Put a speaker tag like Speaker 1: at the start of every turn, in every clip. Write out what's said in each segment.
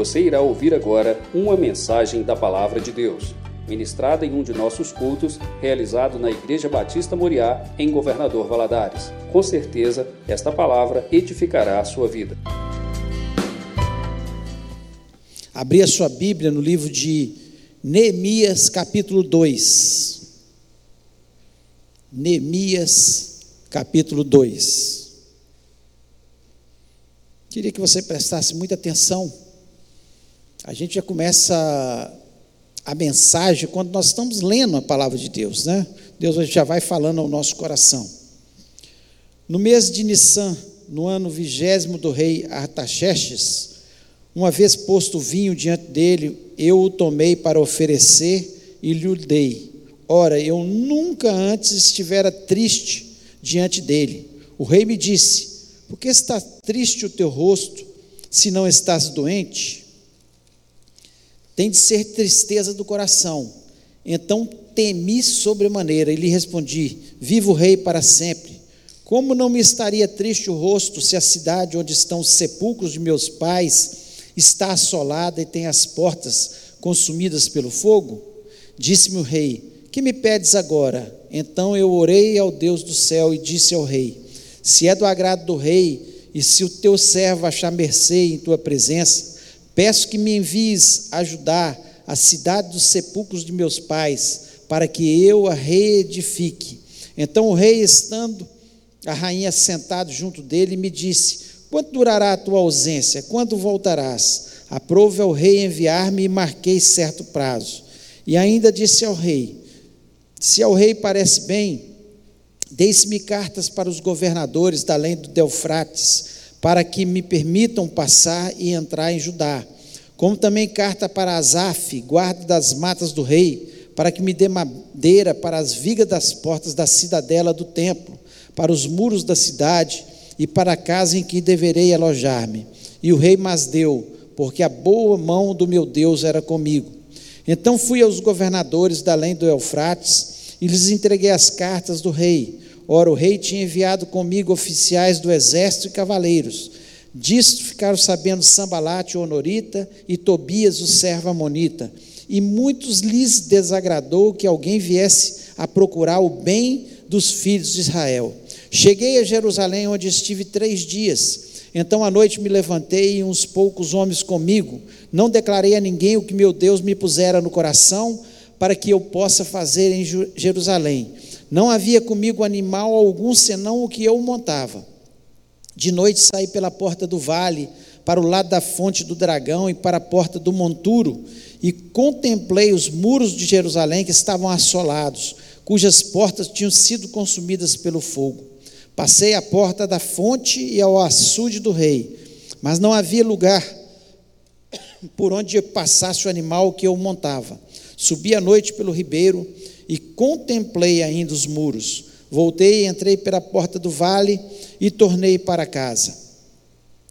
Speaker 1: Você irá ouvir agora uma mensagem da Palavra de Deus, ministrada em um de nossos cultos, realizado na Igreja Batista Moriá, em Governador Valadares. Com certeza, esta palavra edificará a sua vida.
Speaker 2: Abri a sua Bíblia no livro de Neemias, capítulo 2. Neemias, capítulo 2. Queria que você prestasse muita atenção. A gente já começa a mensagem quando nós estamos lendo a palavra de Deus, né? Deus já vai falando ao nosso coração. No mês de Nissan, no ano vigésimo do rei Artaxerxes, uma vez posto o vinho diante dele, eu o tomei para oferecer e lhe dei. Ora, eu nunca antes estivera triste diante dele. O rei me disse: Por que está triste o teu rosto, se não estás doente? Tem de ser tristeza do coração. Então temi sobremaneira e lhe respondi: Viva o rei para sempre. Como não me estaria triste o rosto se a cidade onde estão os sepulcros de meus pais está assolada e tem as portas consumidas pelo fogo? Disse-me o rei: Que me pedes agora? Então eu orei ao Deus do céu e disse ao rei: Se é do agrado do rei, e se o teu servo achar mercê em tua presença, peço que me envies ajudar a cidade dos sepulcros de meus pais, para que eu a reedifique. Então o rei, estando a rainha sentado junto dele, me disse: Quanto durará a tua ausência? Quando voltarás? Aprove ao rei enviar-me e marquei certo prazo. E ainda disse ao rei: Se ao rei parece bem, deixe-me cartas para os governadores da além do Delfrates, para que me permitam passar e entrar em Judá. Como também carta para Asaf, guarda das matas do rei, para que me dê madeira para as vigas das portas da cidadela do templo, para os muros da cidade e para a casa em que deverei alojar-me. E o rei mas deu, porque a boa mão do meu Deus era comigo. Então fui aos governadores da além do Eufrates e lhes entreguei as cartas do rei. Ora, o rei tinha enviado comigo oficiais do exército e cavaleiros. Disto ficaram sabendo Sambalate, o Honorita, e Tobias, o servo Amonita. E muitos lhes desagradou que alguém viesse a procurar o bem dos filhos de Israel. Cheguei a Jerusalém, onde estive três dias. Então à noite me levantei e uns poucos homens comigo. Não declarei a ninguém o que meu Deus me pusera no coração para que eu possa fazer em Jerusalém. Não havia comigo animal algum senão o que eu montava. De noite saí pela porta do vale, para o lado da fonte do dragão e para a porta do monturo, e contemplei os muros de Jerusalém que estavam assolados, cujas portas tinham sido consumidas pelo fogo. Passei à porta da fonte e ao açude do rei, mas não havia lugar por onde passasse o animal que eu montava. Subi à noite pelo ribeiro e contemplei ainda os muros. Voltei, entrei pela porta do vale e tornei para casa.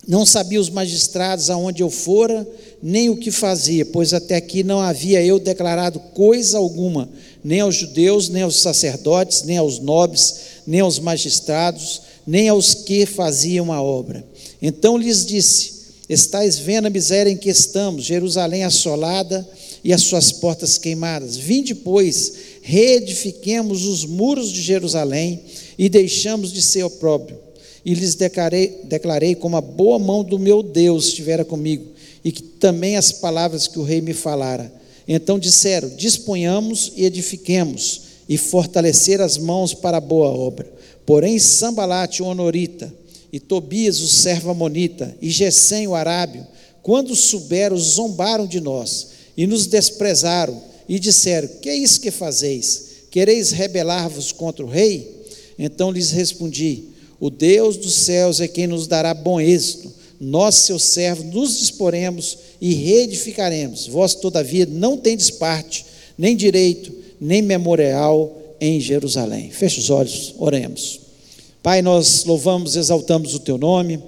Speaker 2: Não sabia os magistrados aonde eu fora, nem o que fazia, pois até aqui não havia eu declarado coisa alguma, nem aos judeus, nem aos sacerdotes, nem aos nobres, nem aos magistrados, nem aos que faziam a obra. Então lhes disse: Estais vendo a miséria em que estamos, Jerusalém assolada e as suas portas queimadas. Vinde, pois, reedifiquemos os muros de Jerusalém e deixamos de ser opróbrio. E lhes declarei, declarei como a boa mão do meu Deus estivera comigo, e que também as palavras que o rei me falara. Então disseram: Disponhamos e edifiquemos e fortalecer as mãos para a boa obra. Porém, Sambalate, o honorita, e Tobias, o servo amonita, e Gesem, o arábio, quando souberam, zombaram de nós e nos desprezaram e disseram: Que é isso que fazeis? Quereis rebelar-vos contra o rei? Então lhes respondi: O Deus dos céus é quem nos dará bom êxito. Nós, seus servos, nos disporemos e reedificaremos. Vós, todavia, não tendes parte, nem direito, nem memorial em Jerusalém. Feche os olhos, oremos. Pai, nós louvamos, exaltamos o teu nome,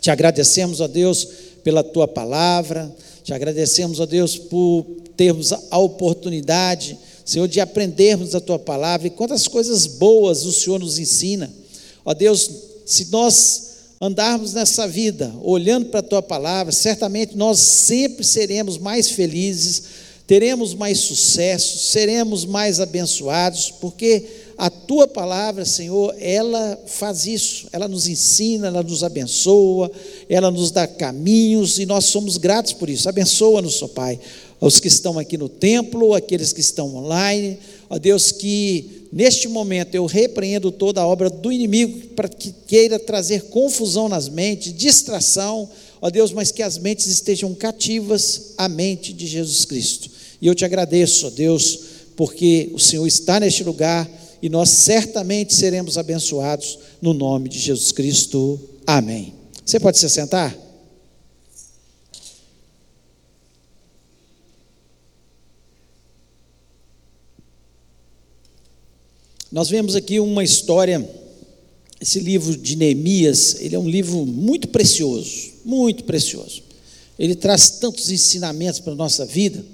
Speaker 2: te agradecemos, ó Deus, pela tua palavra, te agradecemos, ó Deus, por termos a oportunidade, Senhor, de aprendermos a tua palavra e quantas coisas boas o Senhor nos ensina. Ó Deus, se nós andarmos nessa vida olhando para a tua palavra, certamente nós sempre seremos mais felizes, teremos mais sucesso, seremos mais abençoados, porque a tua palavra, Senhor, ela faz isso, ela nos ensina, ela nos abençoa, ela nos dá caminhos e nós somos gratos por isso. Abençoa-nos, ó Pai, os que estão aqui no templo, aqueles que estão online, ó Deus, que neste momento eu repreendo toda a obra do inimigo para que queira trazer confusão nas mentes, distração, ó Deus, mas que as mentes estejam cativas à mente de Jesus Cristo. E eu te agradeço, ó Deus, porque o Senhor está neste lugar e nós certamente seremos abençoados no nome de Jesus Cristo. Amém. Você pode se sentar? Nós vemos aqui uma história, esse livro de Neemias, ele é um livro muito precioso, muito precioso. Ele traz tantos ensinamentos para a nossa vida,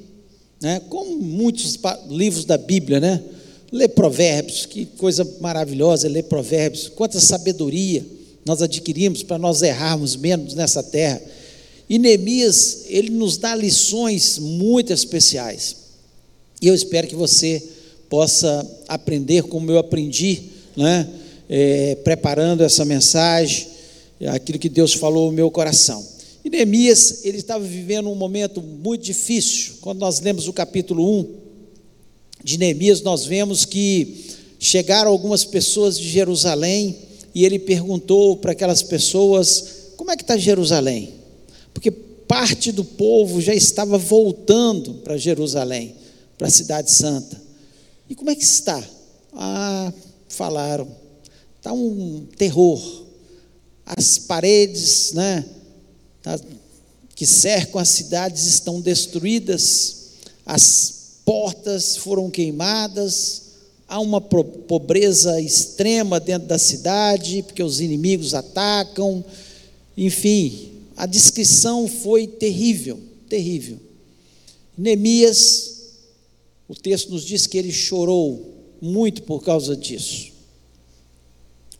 Speaker 2: né? como muitos livros da Bíblia, né? Ler provérbios, que coisa maravilhosa ler provérbios. Quanta sabedoria nós adquirimos para nós errarmos menos nessa terra. E Neemias, ele nos dá lições muito especiais. E eu espero que você possa aprender como eu aprendi, né? É, preparando essa mensagem, aquilo que Deus falou no meu coração. E Neemias, ele estava vivendo um momento muito difícil. Quando nós lemos o capítulo 1, de Neemias, nós vemos que chegaram algumas pessoas de Jerusalém e ele perguntou para aquelas pessoas: como é que está Jerusalém? Porque parte do povo já estava voltando para Jerusalém, para a Cidade Santa. E como é que está? Ah, falaram, está um terror. As paredes né, tá, que cercam as cidades estão destruídas, as portas foram queimadas, há uma pobreza extrema dentro da cidade, porque os inimigos atacam, enfim, a descrição foi terrível, terrível. Neemias, o texto nos diz que ele chorou muito por causa disso.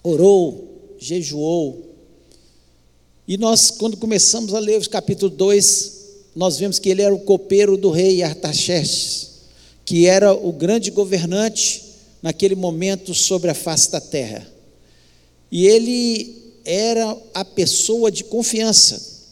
Speaker 2: Orou, jejuou. E nós, quando começamos a ler os capítulo 2, nós vemos que ele era o copeiro do rei Artaxerxes que era o grande governante naquele momento sobre a face da terra. E ele era a pessoa de confiança,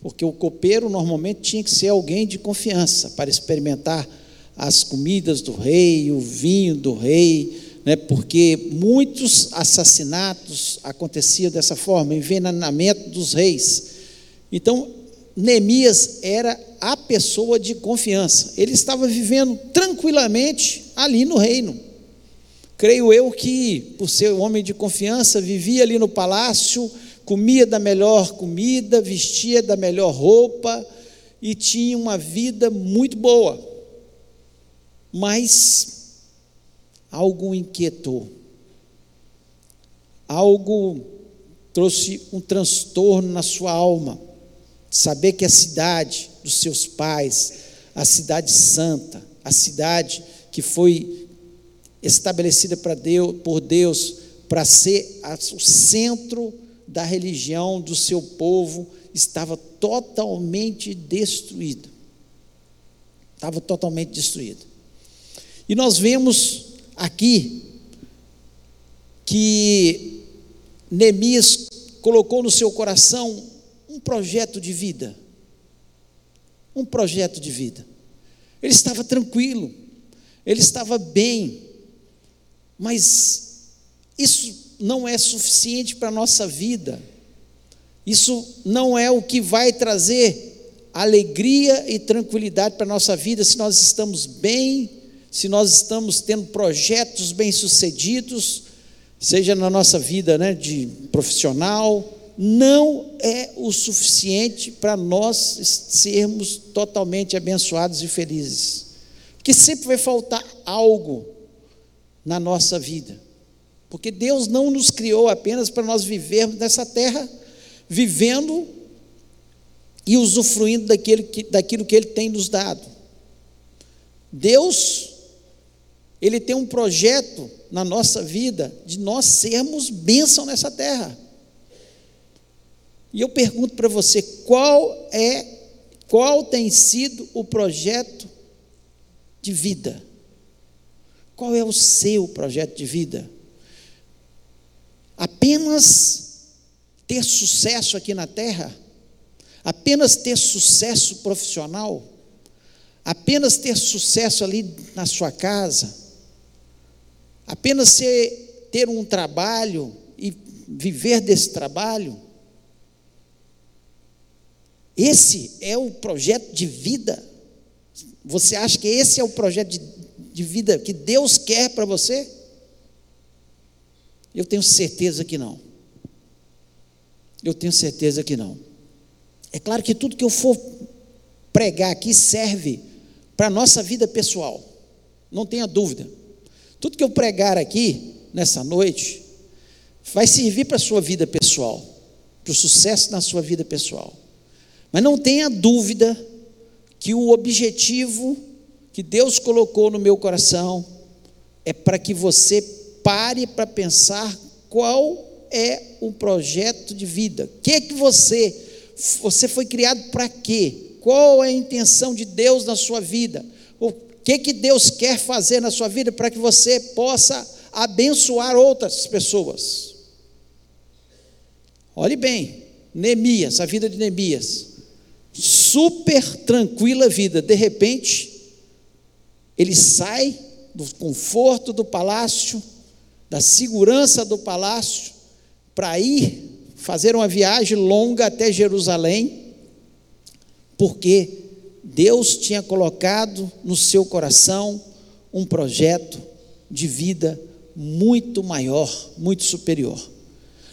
Speaker 2: porque o copeiro normalmente tinha que ser alguém de confiança para experimentar as comidas do rei, o vinho do rei, né, porque muitos assassinatos aconteciam dessa forma, envenenamento dos reis. Então, Neemias era a pessoa de confiança. Ele estava vivendo tranquilamente ali no reino. Creio eu que, por ser um homem de confiança, vivia ali no palácio, comia da melhor comida, vestia da melhor roupa e tinha uma vida muito boa. Mas algo inquietou. Algo trouxe um transtorno na sua alma saber que a cidade dos seus pais, a cidade santa, a cidade que foi estabelecida para Deus, por Deus para ser o centro da religião do seu povo, estava totalmente destruído. Estava totalmente destruído. E nós vemos aqui que Neemias colocou no seu coração um projeto de vida. Um projeto de vida. Ele estava tranquilo, ele estava bem, mas isso não é suficiente para a nossa vida. Isso não é o que vai trazer alegria e tranquilidade para a nossa vida se nós estamos bem, se nós estamos tendo projetos bem-sucedidos, seja na nossa vida né, de profissional, não é o suficiente para nós sermos totalmente abençoados e felizes. Que sempre vai faltar algo na nossa vida. Porque Deus não nos criou apenas para nós vivermos nessa terra, vivendo e usufruindo daquilo que, daquilo que Ele tem nos dado. Deus, Ele tem um projeto na nossa vida de nós sermos bênção nessa terra. E eu pergunto para você, qual é, qual tem sido o projeto de vida? Qual é o seu projeto de vida? Apenas ter sucesso aqui na terra? Apenas ter sucesso profissional? Apenas ter sucesso ali na sua casa? Apenas ser, ter um trabalho e viver desse trabalho? Esse é o projeto de vida? Você acha que esse é o projeto de, de vida que Deus quer para você? Eu tenho certeza que não. Eu tenho certeza que não. É claro que tudo que eu for pregar aqui serve para a nossa vida pessoal, não tenha dúvida. Tudo que eu pregar aqui, nessa noite, vai servir para a sua vida pessoal, para o sucesso na sua vida pessoal. Mas não tenha dúvida que o objetivo que Deus colocou no meu coração é para que você pare para pensar qual é o projeto de vida. O que que você você foi criado para quê? Qual é a intenção de Deus na sua vida? O que que Deus quer fazer na sua vida para que você possa abençoar outras pessoas? Olhe bem, Neemias, a vida de Neemias super tranquila vida. De repente, ele sai do conforto do palácio, da segurança do palácio, para ir fazer uma viagem longa até Jerusalém, porque Deus tinha colocado no seu coração um projeto de vida muito maior, muito superior.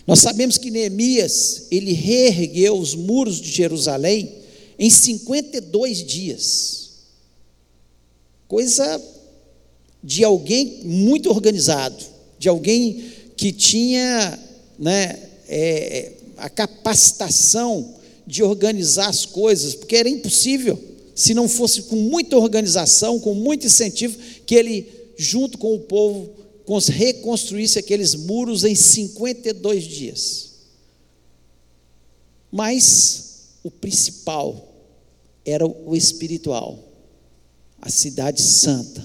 Speaker 2: Nós sabemos que Neemias, ele reergueu os muros de Jerusalém em 52 dias. Coisa de alguém muito organizado, de alguém que tinha né, é, a capacitação de organizar as coisas, porque era impossível, se não fosse com muita organização, com muito incentivo, que ele, junto com o povo, reconstruísse aqueles muros em 52 dias. Mas o principal era o espiritual, a cidade santa,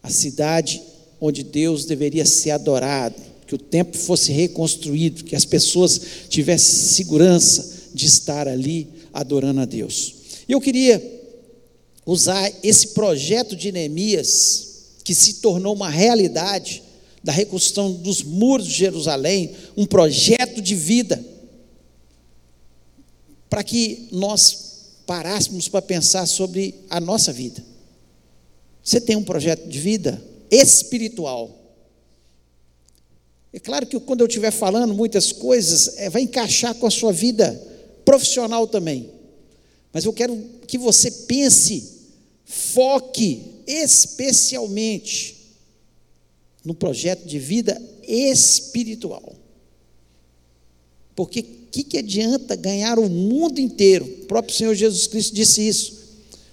Speaker 2: a cidade onde Deus deveria ser adorado, que o templo fosse reconstruído, que as pessoas tivessem segurança de estar ali adorando a Deus. E eu queria usar esse projeto de Neemias, que se tornou uma realidade da reconstrução dos muros de Jerusalém, um projeto de vida para que nós parássemos para pensar sobre a nossa vida. Você tem um projeto de vida espiritual. É claro que quando eu estiver falando muitas coisas, é, vai encaixar com a sua vida profissional também. Mas eu quero que você pense, foque especialmente no projeto de vida espiritual. Porque que, que adianta ganhar o mundo inteiro? O próprio Senhor Jesus Cristo disse isso,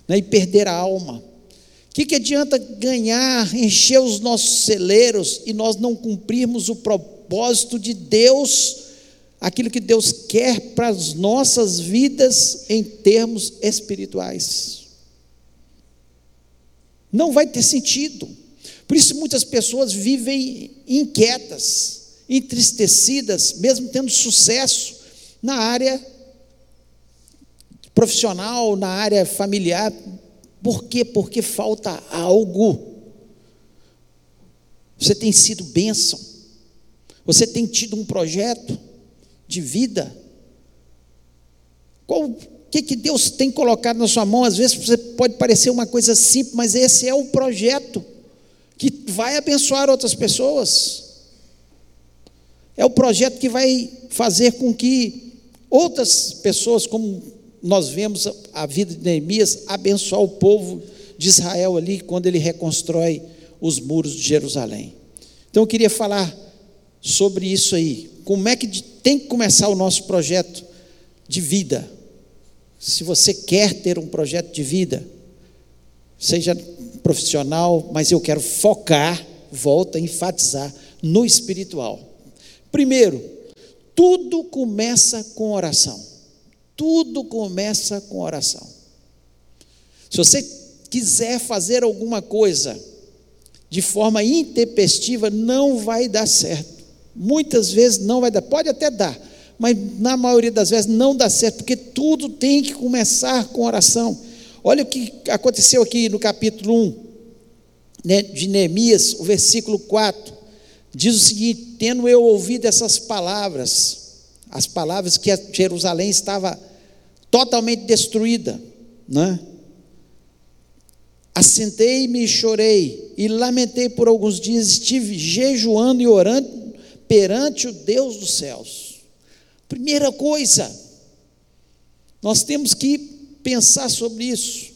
Speaker 2: né, e perder a alma. O que, que adianta ganhar, encher os nossos celeiros e nós não cumprirmos o propósito de Deus, aquilo que Deus quer para as nossas vidas em termos espirituais? Não vai ter sentido. Por isso muitas pessoas vivem inquietas, entristecidas, mesmo tendo sucesso, na área profissional, na área familiar. Por quê? Porque falta algo. Você tem sido bênção. Você tem tido um projeto de vida. Qual que, que Deus tem colocado na sua mão? Às vezes pode parecer uma coisa simples, mas esse é o projeto que vai abençoar outras pessoas. É o projeto que vai fazer com que Outras pessoas, como nós vemos a vida de Neemias, abençoar o povo de Israel ali, quando ele reconstrói os muros de Jerusalém. Então eu queria falar sobre isso aí. Como é que tem que começar o nosso projeto de vida? Se você quer ter um projeto de vida, seja profissional, mas eu quero focar, volta a enfatizar no espiritual. Primeiro, Tudo começa com oração. Tudo começa com oração. Se você quiser fazer alguma coisa de forma intempestiva, não vai dar certo. Muitas vezes não vai dar, pode até dar, mas na maioria das vezes não dá certo, porque tudo tem que começar com oração. Olha o que aconteceu aqui no capítulo 1 né, de Neemias, o versículo 4. Diz o seguinte: Tendo eu ouvido essas palavras, as palavras que Jerusalém estava totalmente destruída, né? Assentei-me e chorei, e lamentei por alguns dias, estive jejuando e orando perante o Deus dos céus. Primeira coisa, nós temos que pensar sobre isso.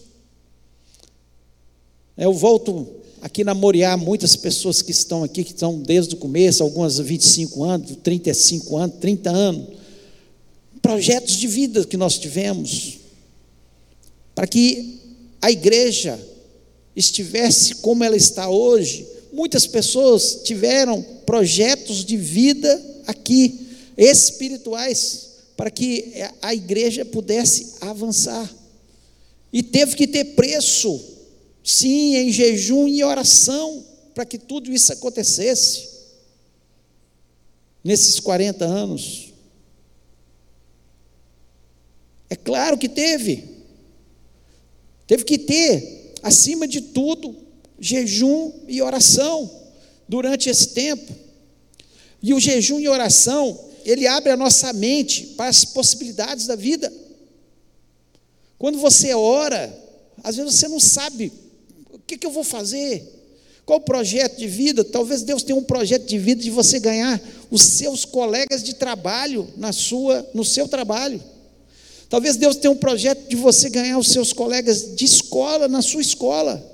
Speaker 2: Eu volto aqui na Moriá, muitas pessoas que estão aqui, que estão desde o começo, algumas 25 anos, 35 anos, 30 anos, projetos de vida que nós tivemos, para que a igreja estivesse como ela está hoje. Muitas pessoas tiveram projetos de vida aqui, espirituais, para que a igreja pudesse avançar. E teve que ter preço, sim, em jejum e oração, para que tudo isso acontecesse. Nesses 40 anos. É claro que teve. Teve que ter acima de tudo, jejum e oração durante esse tempo. E o jejum e oração, ele abre a nossa mente para as possibilidades da vida. Quando você ora, às vezes você não sabe que, que eu vou fazer, qual o projeto de vida. Talvez Deus tenha um projeto de vida de você ganhar os seus colegas de trabalho na sua, no seu trabalho. Talvez Deus tenha um projeto de você ganhar os seus colegas de escola na sua escola.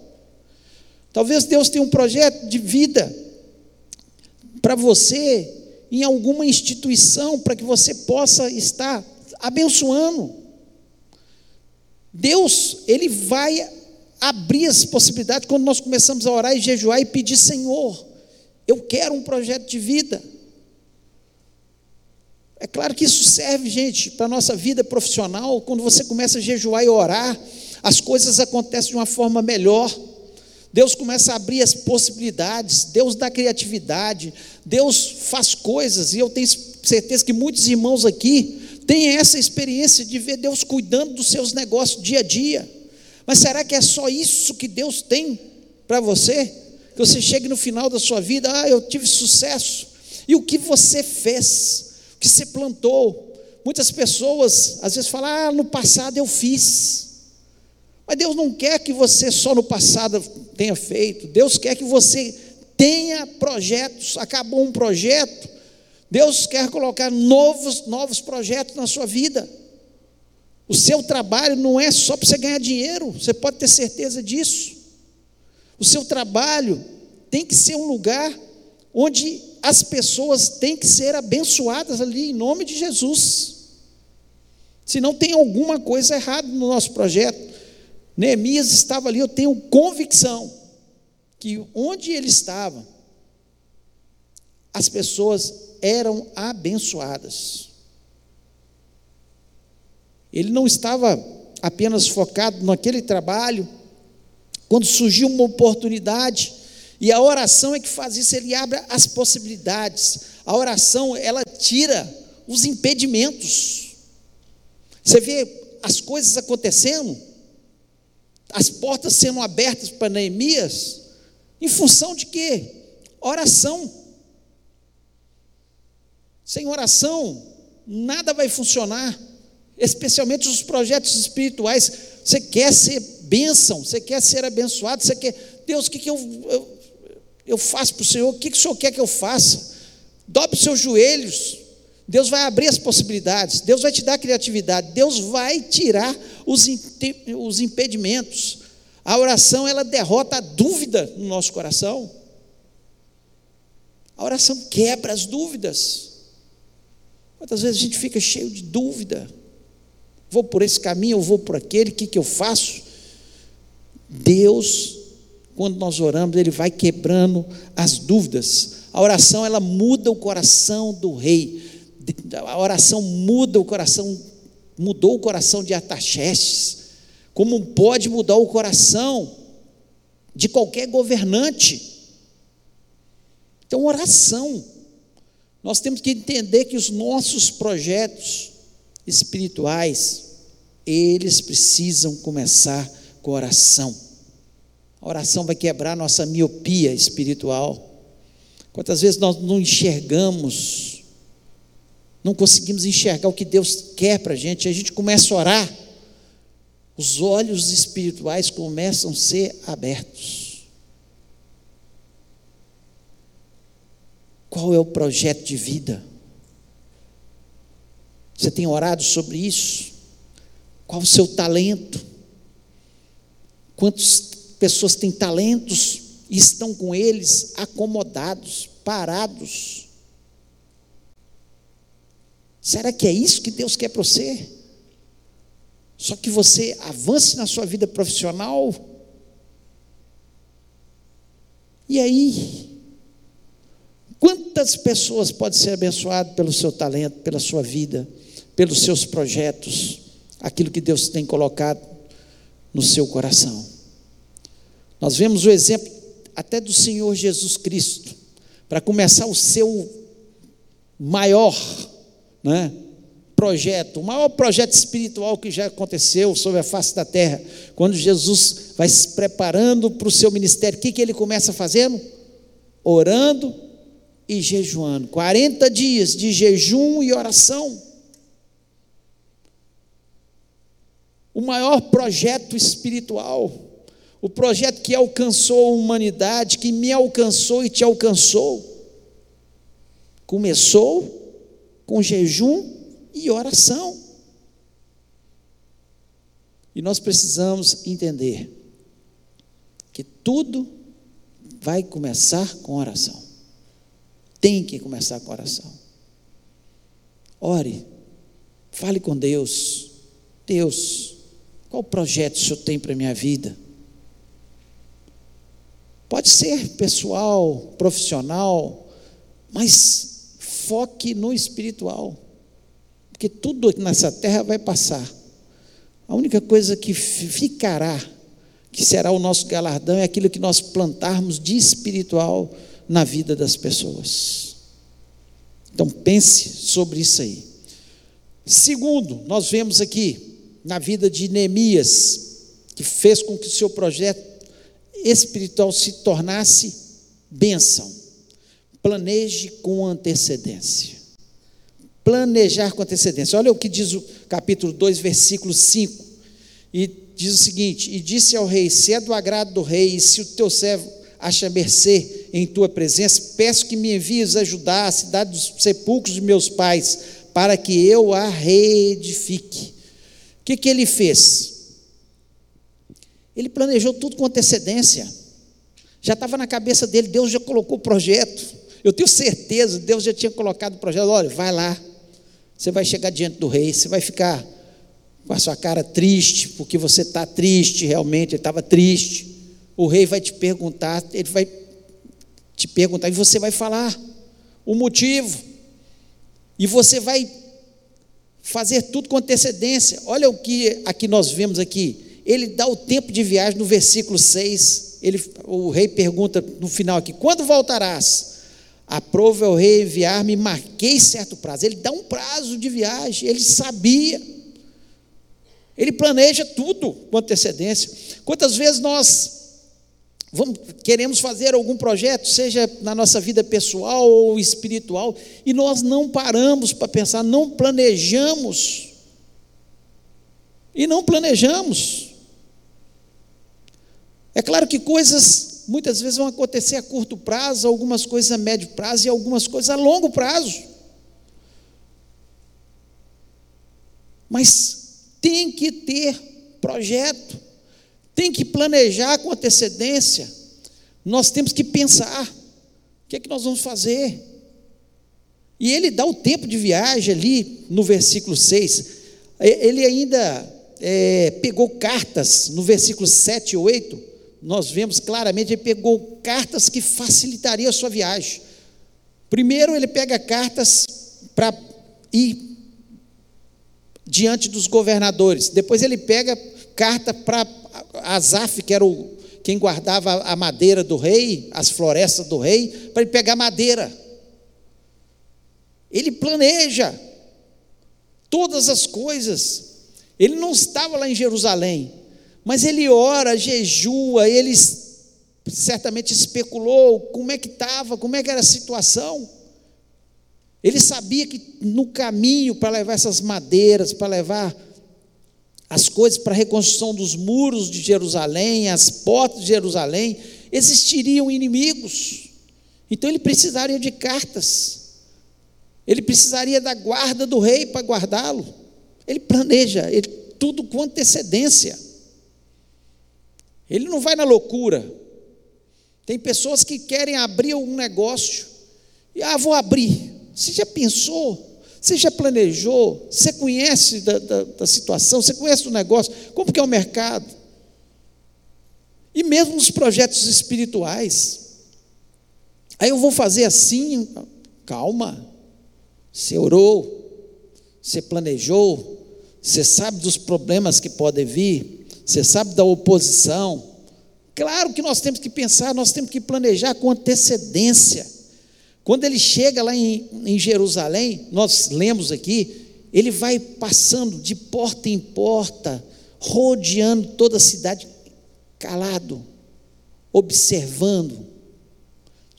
Speaker 2: Talvez Deus tenha um projeto de vida para você em alguma instituição para que você possa estar abençoando. Deus, ele vai abrir as possibilidades quando nós começamos a orar e jejuar e pedir, Senhor, eu quero um projeto de vida. É claro que isso serve, gente, para a nossa vida profissional. Quando você começa a jejuar e orar, as coisas acontecem de uma forma melhor. Deus começa a abrir as possibilidades, Deus dá criatividade, Deus faz coisas, e eu tenho certeza que muitos irmãos aqui têm essa experiência de ver Deus cuidando dos seus negócios dia a dia. Mas será que é só isso que Deus tem para você? Que você chegue no final da sua vida, ah, eu tive sucesso. E o que você fez? que você plantou. Muitas pessoas às vezes falam: ah, no passado eu fiz. Mas Deus não quer que você só no passado tenha feito. Deus quer que você tenha projetos. Acabou um projeto, Deus quer colocar novos, novos projetos na sua vida. O seu trabalho não é só para você ganhar dinheiro, você pode ter certeza disso. O seu trabalho tem que ser um lugar onde as pessoas têm que ser abençoadas ali em nome de Jesus. Se não tem alguma coisa errada no nosso projeto. Neemias estava ali, eu tenho convicção que onde ele estava, as pessoas eram abençoadas. Ele não estava apenas focado naquele trabalho, quando surgiu uma oportunidade, e a oração é que faz isso, ele abre as possibilidades. A oração, ela tira os impedimentos. Você vê as coisas acontecendo, as portas sendo abertas para Neemias, em função de quê? Oração. Sem oração, nada vai funcionar, especialmente os projetos espirituais. Você quer ser bênção, você quer ser abençoado, você quer, Deus, o que, que eu, eu eu faço para o Senhor, o que, que o Senhor quer que eu faça? Dobre os seus joelhos, Deus vai abrir as possibilidades, Deus vai te dar criatividade, Deus vai tirar os, os impedimentos. A oração, ela derrota a dúvida no nosso coração. A oração quebra as dúvidas. Quantas vezes a gente fica cheio de dúvida? Vou por esse caminho, ou vou por aquele, o que, que eu faço? Deus quando nós oramos, ele vai quebrando as dúvidas. A oração ela muda o coração do rei. a oração muda o coração, mudou o coração de Artaxerxes, como pode mudar o coração de qualquer governante. Então, oração. Nós temos que entender que os nossos projetos espirituais, eles precisam começar com oração. A oração vai quebrar nossa miopia espiritual. Quantas vezes nós não enxergamos, não conseguimos enxergar o que Deus quer para a gente, a gente começa a orar, os olhos espirituais começam a ser abertos. Qual é o projeto de vida? Você tem orado sobre isso? Qual o seu talento? Quantas pessoas têm talentos e estão com eles acomodados, parados? Será que é isso que Deus quer para você? Só que você avance na sua vida profissional. E aí? Quantas pessoas podem ser abençoadas pelo seu talento, pela sua vida, pelos seus projetos, aquilo que Deus tem colocado no seu coração? Nós vemos o exemplo até do Senhor Jesus Cristo, para começar o seu maior né, projeto, o maior projeto espiritual que já aconteceu sobre a face da terra, quando Jesus vai se preparando para o seu ministério, o que, que ele começa fazendo? Orando e jejuando. 40 dias de jejum e oração. O maior projeto espiritual o projeto que alcançou a humanidade, que me alcançou e te alcançou, começou com jejum e oração. E nós precisamos entender que tudo vai começar com oração. Tem que começar com oração. Ore, fale com Deus. Deus, qual projeto o Senhor tem para a minha vida? Pode ser pessoal, profissional, mas foque no espiritual. Porque tudo nessa terra vai passar. A única coisa que ficará, que será o nosso galardão, é aquilo que nós plantarmos de espiritual na vida das pessoas. Então pense sobre isso aí. Segundo, nós vemos aqui na vida de Neemias, que fez com que o seu projeto espiritual se tornasse bênção. Planeje com antecedência. Planejar com antecedência. Olha o que diz o capítulo 2, versículo 5. E diz o seguinte: E disse ao rei: Se é do agrado do rei, e se o teu servo acha mercê em tua presença, peço que me envies ajudar a cidade dos sepulcros de meus pais, para que eu a reedifique. O que, que ele fez? Ele planejou tudo com antecedência. Já estava na cabeça dele, Deus já colocou o projeto. Eu tenho certeza, Deus já tinha colocado o projeto. Olha, vai lá. Você vai chegar diante do rei, você vai ficar com a sua cara triste, porque você está triste realmente, ele estava triste. O rei vai te perguntar, ele vai te perguntar, e você vai falar o motivo. E você vai fazer tudo com antecedência. Olha o que aqui nós vemos aqui ele dá o tempo de viagem no versículo 6. Ele, o rei pergunta no final aqui: quando voltarás? Aprova o rei enviar-me, marquei certo prazo. Ele dá um prazo de viagem, ele sabia. Ele planeja tudo com antecedência. Quantas vezes nós vamos, queremos fazer algum projeto, seja na nossa vida pessoal ou espiritual, e nós não paramos para pensar, não planejamos. E não planejamos. É claro que coisas muitas vezes vão acontecer a curto prazo, algumas coisas a médio prazo e algumas coisas a longo prazo. Mas tem que ter projeto, tem que planejar com antecedência. Nós temos que pensar: o que é que nós vamos fazer? E ele dá o tempo de viagem ali no versículo 6. Ele ainda é, pegou cartas no versículo 7 e 8 nós vemos claramente, ele pegou cartas que facilitariam a sua viagem. Primeiro, ele pega cartas para ir diante dos governadores. Depois ele pega carta para Asaf, que era o, quem guardava a madeira do rei, as florestas do rei, para ele pegar madeira. Ele planeja todas as coisas. Ele não estava lá em Jerusalém, mas ele ora, jejua, ele certamente especulou como é que estava, como é que era a situação. Ele sabia que no caminho para levar essas madeiras, para levar as coisas para a reconstrução dos muros de Jerusalém, as portas de Jerusalém, existiriam inimigos. Então ele precisaria de cartas. Ele precisaria da guarda do rei para guardá-lo. Ele planeja ele, tudo com antecedência. Ele não vai na loucura. Tem pessoas que querem abrir um negócio e ah, vou abrir. Você já pensou? Você já planejou? Você conhece da, da, da situação? Você conhece o negócio? Como que é o mercado? E mesmo nos projetos espirituais. Aí eu vou fazer assim, calma. Você orou, você planejou, você sabe dos problemas que podem vir, você sabe da oposição. Claro que nós temos que pensar, nós temos que planejar com antecedência. Quando ele chega lá em, em Jerusalém, nós lemos aqui, ele vai passando de porta em porta, rodeando toda a cidade, calado, observando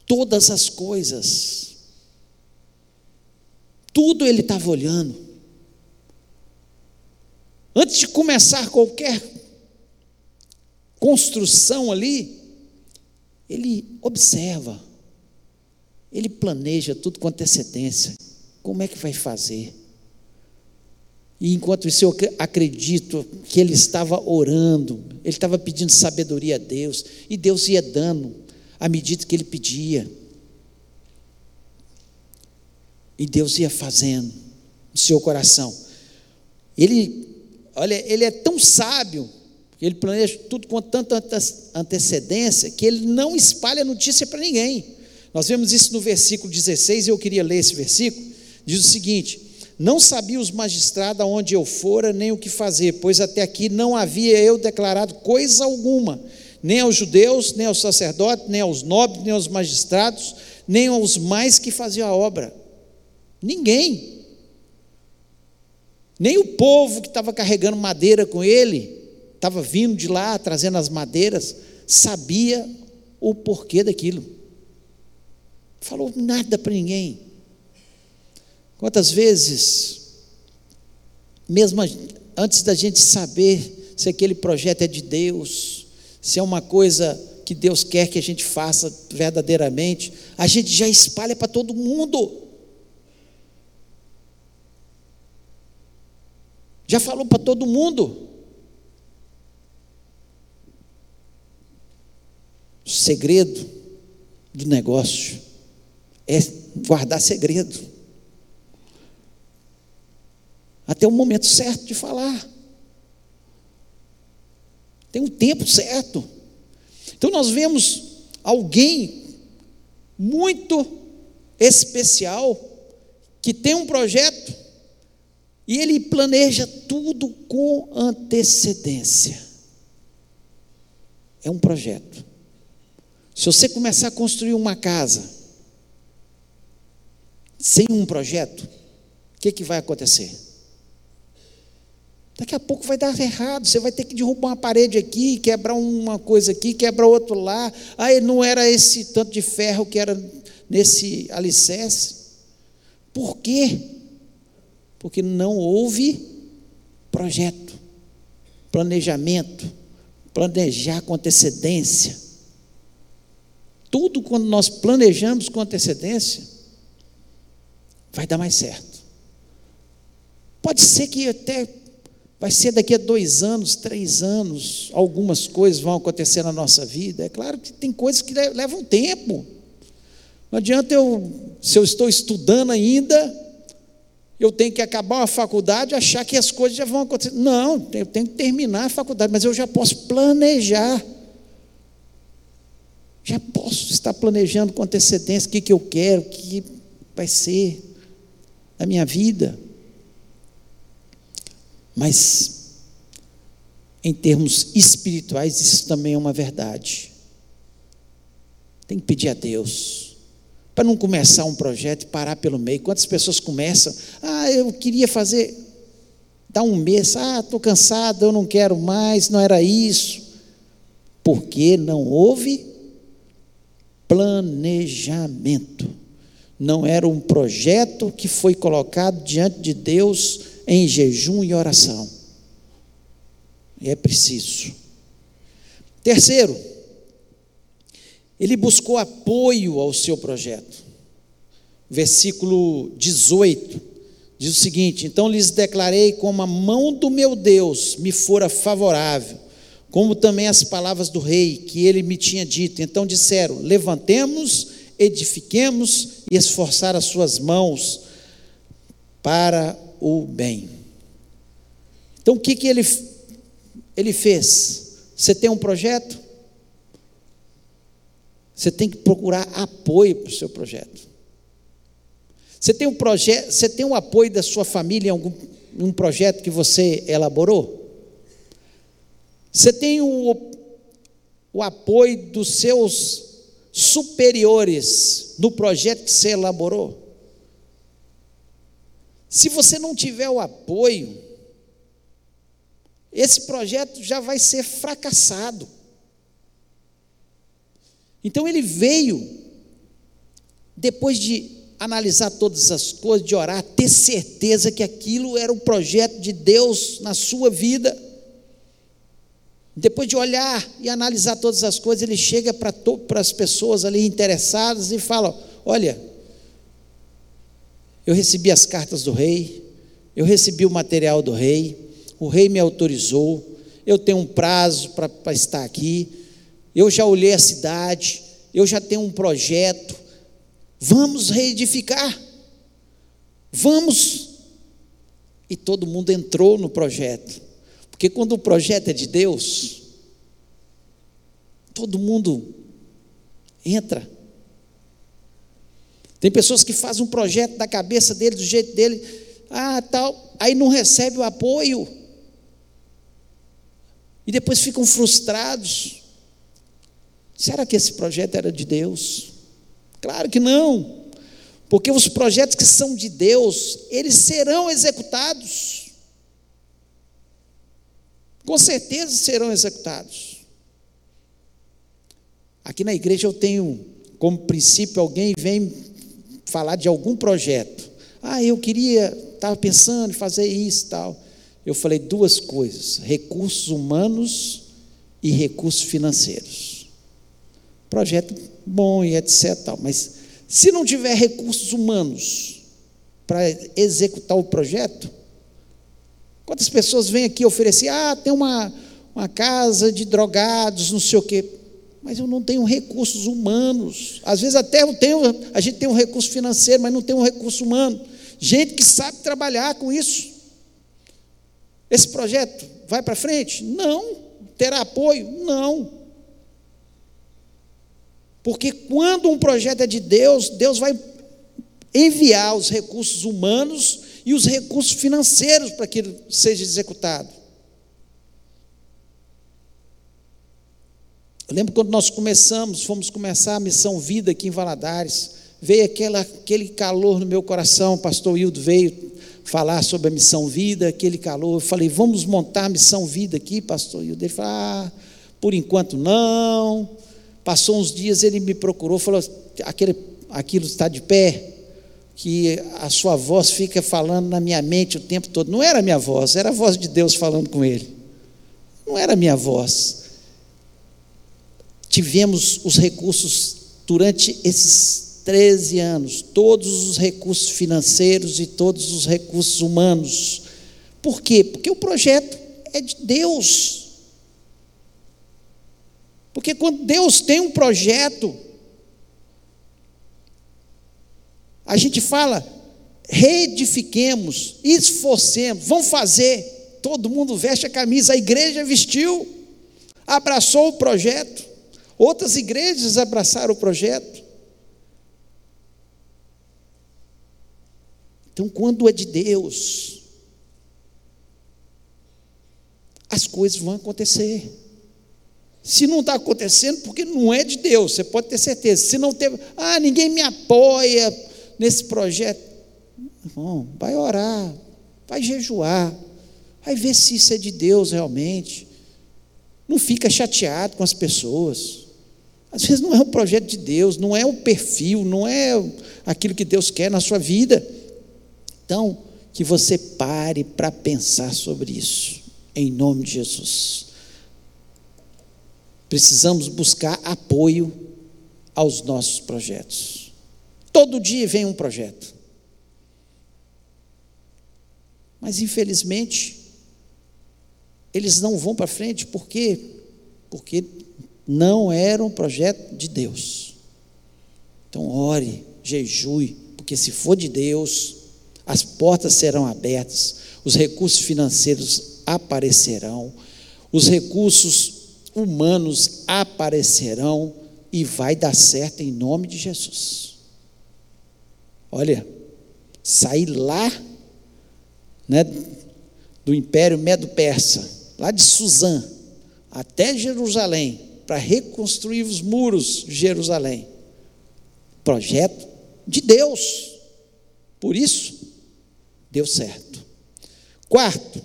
Speaker 2: todas as coisas. Tudo ele estava olhando. Antes de começar qualquer construção ali, ele observa ele planeja tudo com antecedência. Como é que vai fazer? E enquanto isso, eu acredito que ele estava orando, ele estava pedindo sabedoria a Deus, e Deus ia dando à medida que ele pedia. E Deus ia fazendo no seu coração. Ele, olha, ele é tão sábio, ele planeja tudo com tanta antecedência, que ele não espalha notícia para ninguém. Nós vemos isso no versículo 16, e eu queria ler esse versículo. Diz o seguinte: Não sabia os magistrados aonde eu fora, nem o que fazer, pois até aqui não havia eu declarado coisa alguma, nem aos judeus, nem aos sacerdotes, nem aos nobres, nem aos magistrados, nem aos mais que faziam a obra. Ninguém. Nem o povo que estava carregando madeira com ele, estava vindo de lá, trazendo as madeiras, sabia o porquê daquilo falou nada para ninguém. Quantas vezes, mesmo antes da gente saber se aquele projeto é de Deus, se é uma coisa que Deus quer que a gente faça verdadeiramente, a gente já espalha para todo mundo. Já falou para todo mundo. O segredo do negócio é guardar segredo. Até o momento certo de falar. Tem um tempo certo. Então nós vemos alguém muito especial que tem um projeto e ele planeja tudo com antecedência. É um projeto. Se você começar a construir uma casa, sem um projeto, o que, que vai acontecer? Daqui a pouco vai dar errado, você vai ter que derrubar uma parede aqui, quebrar uma coisa aqui, quebrar outro lá. Aí não era esse tanto de ferro que era nesse alicerce. Por quê? Porque não houve projeto, planejamento, planejar com antecedência. Tudo quando nós planejamos com antecedência, vai dar mais certo. Pode ser que até vai ser daqui a dois anos, três anos, algumas coisas vão acontecer na nossa vida. É claro que tem coisas que levam tempo. Não adianta eu, se eu estou estudando ainda, eu tenho que acabar uma faculdade e achar que as coisas já vão acontecer. Não, eu tenho que terminar a faculdade, mas eu já posso planejar. Já posso estar planejando com antecedência o que, que eu quero, o que vai ser da minha vida. Mas, em termos espirituais, isso também é uma verdade. Tem que pedir a Deus. Para não começar um projeto e parar pelo meio. Quantas pessoas começam? Ah, eu queria fazer. Dá um mês. Ah, estou cansado, eu não quero mais, não era isso. Porque não houve planejamento. Não era um projeto que foi colocado diante de Deus em jejum e oração. E é preciso. Terceiro, ele buscou apoio ao seu projeto. Versículo 18 diz o seguinte: Então lhes declarei como a mão do meu Deus me fora favorável, como também as palavras do rei que ele me tinha dito. Então disseram: Levantemos, edifiquemos e esforçar as suas mãos para o bem. Então o que, que ele, ele fez? Você tem um projeto? Você tem que procurar apoio para o seu projeto. Você tem um projeto, você tem um apoio da sua família em algum um projeto que você elaborou? Você tem o, o apoio dos seus superiores no projeto que você elaborou? Se você não tiver o apoio, esse projeto já vai ser fracassado. Então ele veio, depois de analisar todas as coisas, de orar, ter certeza que aquilo era o projeto de Deus na sua vida. Depois de olhar e analisar todas as coisas, ele chega para, para as pessoas ali interessadas e fala: Olha, eu recebi as cartas do rei, eu recebi o material do rei, o rei me autorizou, eu tenho um prazo para estar aqui eu já olhei a cidade, eu já tenho um projeto. Vamos reedificar. Vamos. E todo mundo entrou no projeto. Porque quando o projeto é de Deus, todo mundo entra. Tem pessoas que fazem um projeto da cabeça dele, do jeito dele, ah, tal, aí não recebe o apoio. E depois ficam frustrados. Será que esse projeto era de Deus? Claro que não. Porque os projetos que são de Deus, eles serão executados. Com certeza serão executados. Aqui na igreja eu tenho como princípio alguém vem falar de algum projeto. Ah, eu queria, estava pensando em fazer isso e tal. Eu falei duas coisas: recursos humanos e recursos financeiros projeto bom e etc. Tal, mas se não tiver recursos humanos para executar o projeto, quantas pessoas vêm aqui oferecer? Ah, tem uma, uma casa de drogados, não sei o quê. Mas eu não tenho recursos humanos. Às vezes até eu tenho, a gente tem um recurso financeiro, mas não tem um recurso humano. Gente que sabe trabalhar com isso. Esse projeto vai para frente? Não. Terá apoio? Não. Porque quando um projeto é de Deus, Deus vai enviar os recursos humanos e os recursos financeiros para que ele seja executado. Eu lembro quando nós começamos, fomos começar a missão Vida aqui em Valadares, veio aquela, aquele calor no meu coração, o pastor Hildo veio falar sobre a missão Vida, aquele calor. Eu falei, vamos montar a missão Vida aqui, pastor Hildo. Ele falou, ah, por enquanto não Passou uns dias, ele me procurou, falou: aquele, aquilo está de pé, que a sua voz fica falando na minha mente o tempo todo. Não era a minha voz, era a voz de Deus falando com ele. Não era a minha voz. Tivemos os recursos durante esses 13 anos, todos os recursos financeiros e todos os recursos humanos. Por quê? Porque o projeto é de Deus. Porque quando Deus tem um projeto, a gente fala, reedifiquemos, esforcemos, vamos fazer. Todo mundo veste a camisa, a igreja vestiu, abraçou o projeto, outras igrejas abraçaram o projeto. Então, quando é de Deus, as coisas vão acontecer. Se não está acontecendo, porque não é de Deus, você pode ter certeza. Se não teve, ah, ninguém me apoia nesse projeto. Irmão, vai orar, vai jejuar, vai ver se isso é de Deus realmente. Não fica chateado com as pessoas. Às vezes não é um projeto de Deus, não é o perfil, não é aquilo que Deus quer na sua vida. Então, que você pare para pensar sobre isso, em nome de Jesus. Precisamos buscar apoio aos nossos projetos. Todo dia vem um projeto. Mas, infelizmente, eles não vão para frente, por quê? Porque não era um projeto de Deus. Então, ore, jejue, porque se for de Deus, as portas serão abertas, os recursos financeiros aparecerão, os recursos humanos aparecerão e vai dar certo em nome de Jesus. Olha, sair lá né, do Império Medo-Persa, lá de Suzã, até Jerusalém, para reconstruir os muros de Jerusalém. Projeto de Deus. Por isso, deu certo. Quarto,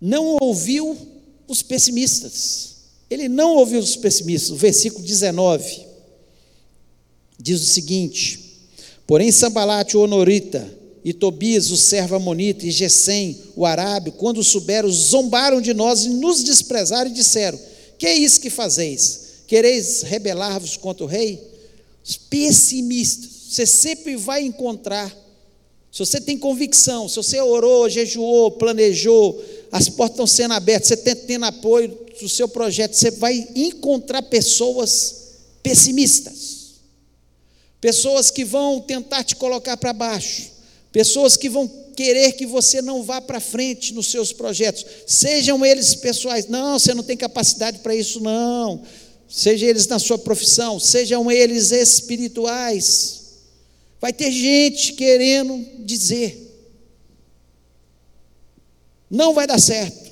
Speaker 2: não ouviu os pessimistas. Ele não ouviu os pessimistas. O versículo 19 diz o seguinte: Porém, Sambalate, o Honorita, e Tobias, o servo amonita, e Gesem, o arábio, quando souberam, zombaram de nós e nos desprezaram e disseram: Que é isso que fazeis? Quereis rebelar-vos contra o rei? Pessimistas, você sempre vai encontrar. Se você tem convicção, se você orou, jejuou, planejou, as portas estão sendo abertas, você está tendo apoio do seu projeto, você vai encontrar pessoas pessimistas, pessoas que vão tentar te colocar para baixo, pessoas que vão querer que você não vá para frente nos seus projetos, sejam eles pessoais, não, você não tem capacidade para isso, não, sejam eles na sua profissão, sejam eles espirituais, vai ter gente querendo dizer, não vai dar certo.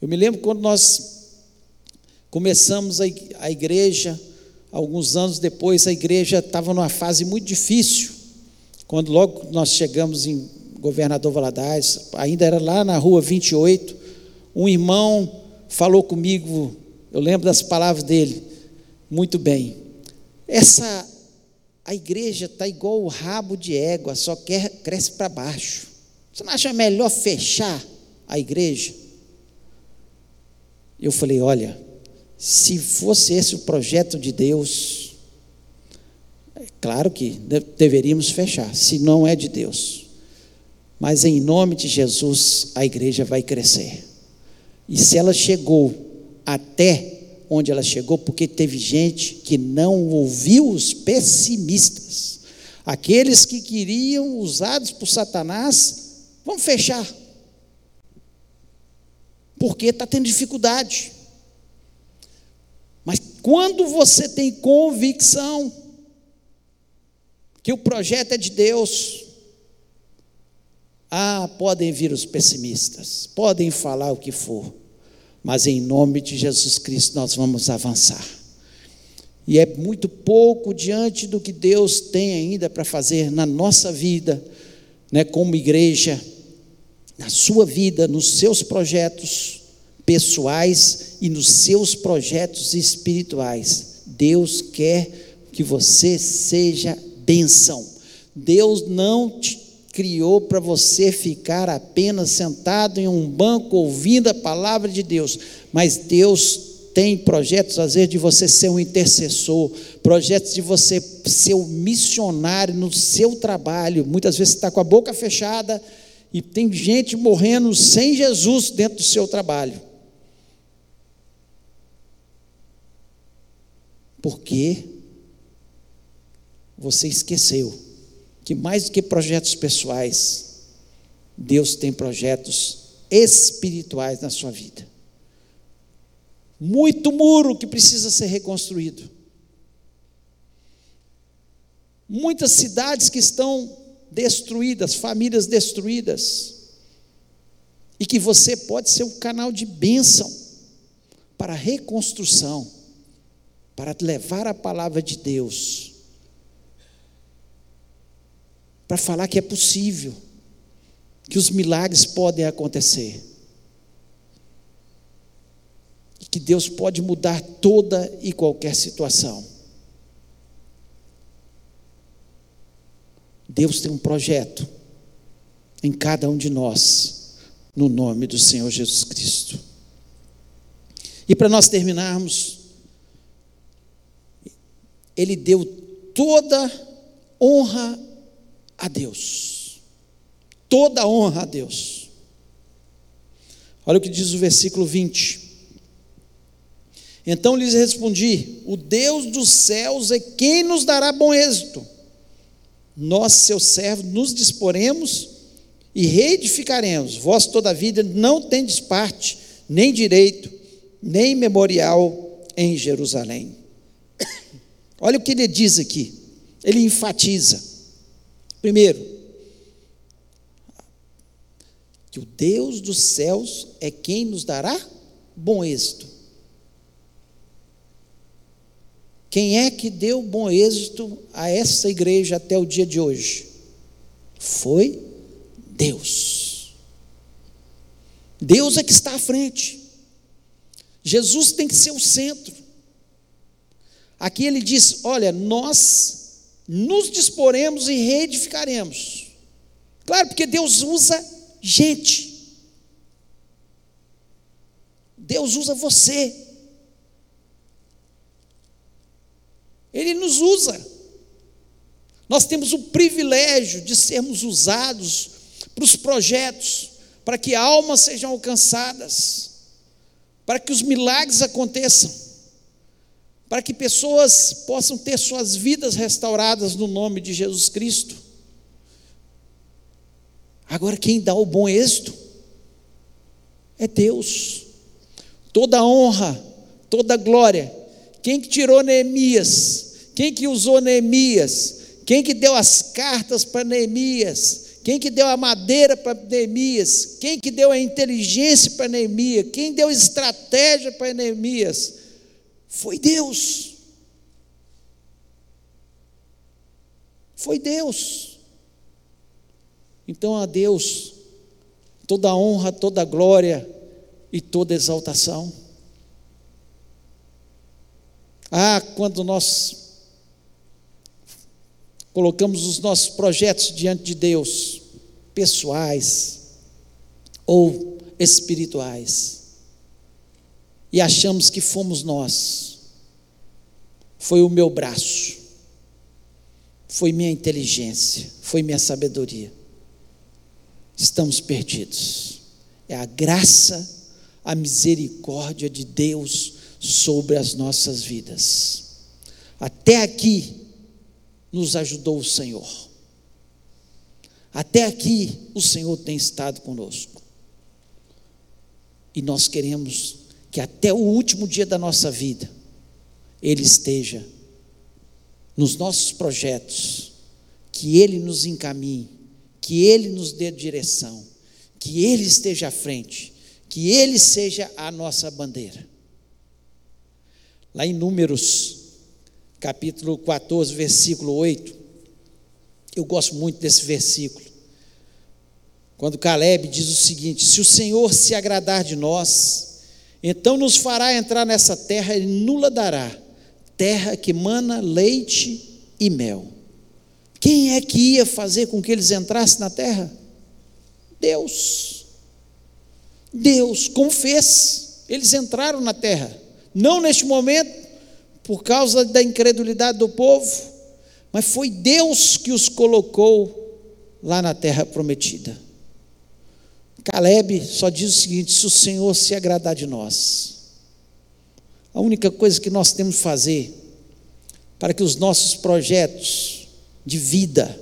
Speaker 2: Eu me lembro quando nós começamos a igreja, alguns anos depois, a igreja estava numa fase muito difícil. Quando logo nós chegamos em Governador Valadares, ainda era lá na rua 28, um irmão falou comigo, eu lembro das palavras dele, muito bem. Essa a igreja está igual o rabo de égua, só quer cresce para baixo. Você não acha melhor fechar a igreja? Eu falei: olha, se fosse esse o projeto de Deus, é claro que deveríamos fechar, se não é de Deus. Mas em nome de Jesus, a igreja vai crescer. E se ela chegou até onde ela chegou, porque teve gente que não ouviu os pessimistas, aqueles que queriam, usados por Satanás, vamos fechar, porque está tendo dificuldade. Quando você tem convicção que o projeto é de Deus, ah, podem vir os pessimistas, podem falar o que for, mas em nome de Jesus Cristo nós vamos avançar. E é muito pouco diante do que Deus tem ainda para fazer na nossa vida, né, como igreja, na sua vida, nos seus projetos pessoais e nos seus projetos espirituais. Deus quer que você seja bênção. Deus não te criou para você ficar apenas sentado em um banco ouvindo a palavra de Deus, mas Deus tem projetos, às vezes, de você ser um intercessor, projetos de você ser um missionário no seu trabalho. Muitas vezes você está com a boca fechada e tem gente morrendo sem Jesus dentro do seu trabalho. Porque você esqueceu que mais do que projetos pessoais, Deus tem projetos espirituais na sua vida. Muito muro que precisa ser reconstruído. Muitas cidades que estão destruídas, famílias destruídas. E que você pode ser um canal de bênção para a reconstrução, para levar a palavra de Deus, para falar que é possível, que os milagres podem acontecer. E que Deus pode mudar toda e qualquer situação. Deus tem um projeto em cada um de nós, no nome do Senhor Jesus Cristo. E para nós terminarmos, Ele deu toda honra a Deus. Toda honra a Deus. Olha o que diz o versículo 20. Então lhes respondi: O Deus dos céus é quem nos dará bom êxito. Nós, seus servos, nos disporemos e reedificaremos. Vós, toda vida, não tendes parte, nem direito, nem memorial em Jerusalém. Olha o que ele diz aqui. Ele enfatiza. Primeiro, que o Deus dos céus é quem nos dará bom êxito. Quem é que deu bom êxito a essa igreja até o dia de hoje? Foi Deus. Deus é que está à frente. Jesus tem que ser o centro. Aqui ele diz: Olha, nós nos disporemos e reedificaremos. Claro, porque Deus usa gente. Deus usa você. Ele nos usa. Nós temos o privilégio de sermos usados para os projetos, para que almas sejam alcançadas, para que os milagres aconteçam, para que pessoas possam ter suas vidas restauradas no nome de Jesus Cristo. Agora, quem dá o bom êxito é Deus. Toda honra, toda glória. Quem que tirou Neemias quem que usou Neemias? Quem que deu as cartas para Neemias? Quem que deu a madeira para Neemias? Quem que deu a inteligência para Neemias? Quem deu estratégia para Neemias? Foi Deus. Foi Deus. Então a Deus toda honra, toda glória e toda exaltação. Ah, quando nós colocamos os nossos projetos diante de Deus, pessoais ou espirituais, e achamos que fomos nós, foi o meu braço, foi minha inteligência, foi minha sabedoria. Estamos perdidos. É a graça, a misericórdia de Deus sobre as nossas vidas. Até aqui, nos ajudou o Senhor. Até aqui o Senhor tem estado conosco. E nós queremos que até o último dia da nossa vida, Ele esteja nos nossos projetos, que Ele nos encaminhe, que Ele nos dê direção, que Ele esteja à frente, que Ele seja a nossa bandeira. Lá em Números capítulo 14, versículo 8. Eu gosto muito desse versículo. Quando Caleb diz o seguinte: Se o Senhor se agradar de nós, então nos fará entrar nessa terra e nula dará, terra que mana leite e mel. Quem é que ia fazer com que eles entrassem na terra? Deus. Deus, como fez? Eles entraram na terra. Não neste momento, por causa da incredulidade do povo, mas foi Deus que os colocou lá na terra prometida. Caleb só diz o seguinte: se o Senhor se agradar de nós, a única coisa que nós temos que fazer para que os nossos projetos de vida,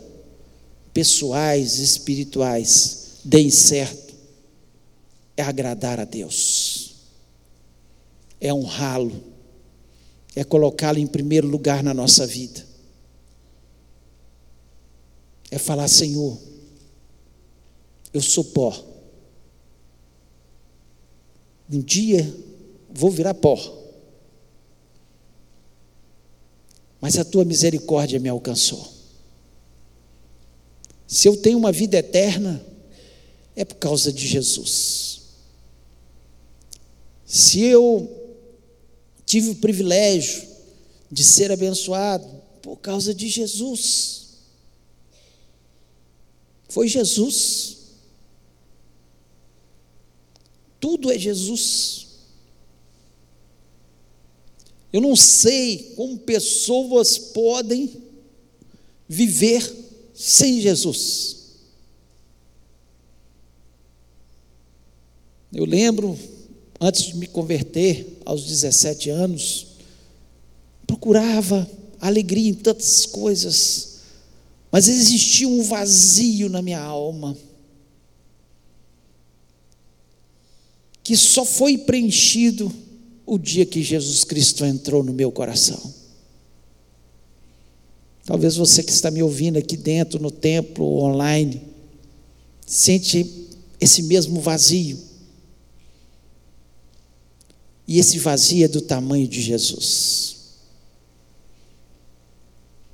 Speaker 2: pessoais, espirituais, deem certo, é agradar a Deus, é honrá-lo é colocá-lo em primeiro lugar na nossa vida. É falar, Senhor, eu sou pó, Um dia vou virar pó. Mas a tua misericórdia me alcançou. Se eu tenho uma vida eterna, é por causa de Jesus. Se eu tive o privilégio de ser abençoado, por causa de Jesus. Foi Jesus. Tudo é Jesus. Eu não sei como pessoas podem viver sem Jesus. Eu lembro, antes de me converter, aos 17 anos, procurava alegria em tantas coisas, mas existia um vazio na minha alma, que só foi preenchido o dia que Jesus Cristo entrou no meu coração. Talvez você que está me ouvindo aqui dentro, no templo, online, sente esse mesmo vazio. E esse vazio é do tamanho de Jesus.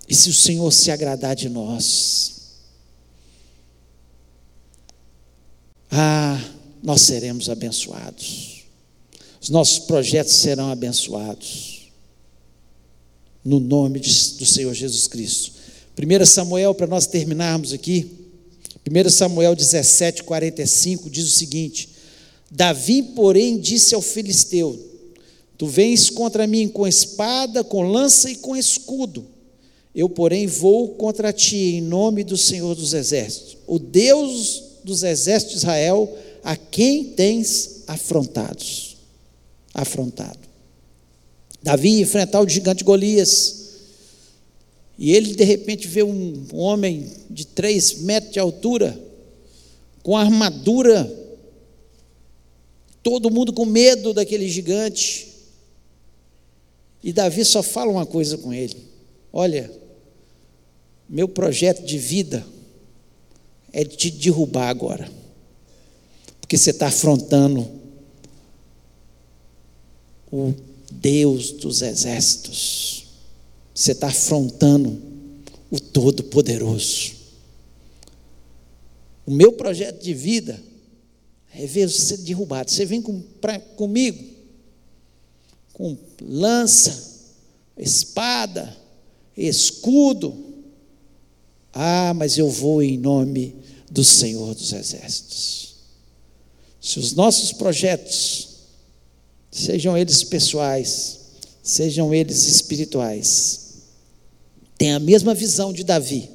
Speaker 2: E se o Senhor se agradar de nós, ah, nós seremos abençoados. Os nossos projetos serão abençoados. No nome do Senhor Jesus Cristo. 1 Samuel, para nós terminarmos aqui, 1 Samuel 17, 45 diz o seguinte: Davi, porém, disse ao filisteu: Tu vens contra mim com espada, com lança e com escudo eu, porém, vou contra ti em nome do Senhor dos Exércitos, o Deus dos exércitos de Israel, a quem tens afrontados. Afrontado. Davi enfrentar o gigante Golias. E ele, de repente, vê um homem de três metros de altura, com armadura, todo mundo com medo daquele gigante. E Davi só fala uma coisa com ele: Olha, meu projeto de vida é te derrubar agora, porque você está afrontando o Deus dos exércitos, você está afrontando o Todo-Poderoso. O meu projeto de vida é ver você derrubado. Você vem com, pra, comigo com lança, espada, escudo, ah, mas eu vou em nome do Senhor dos Exércitos. Se os nossos projetos, sejam eles pessoais, sejam eles espirituais, têm a mesma visão de Davi,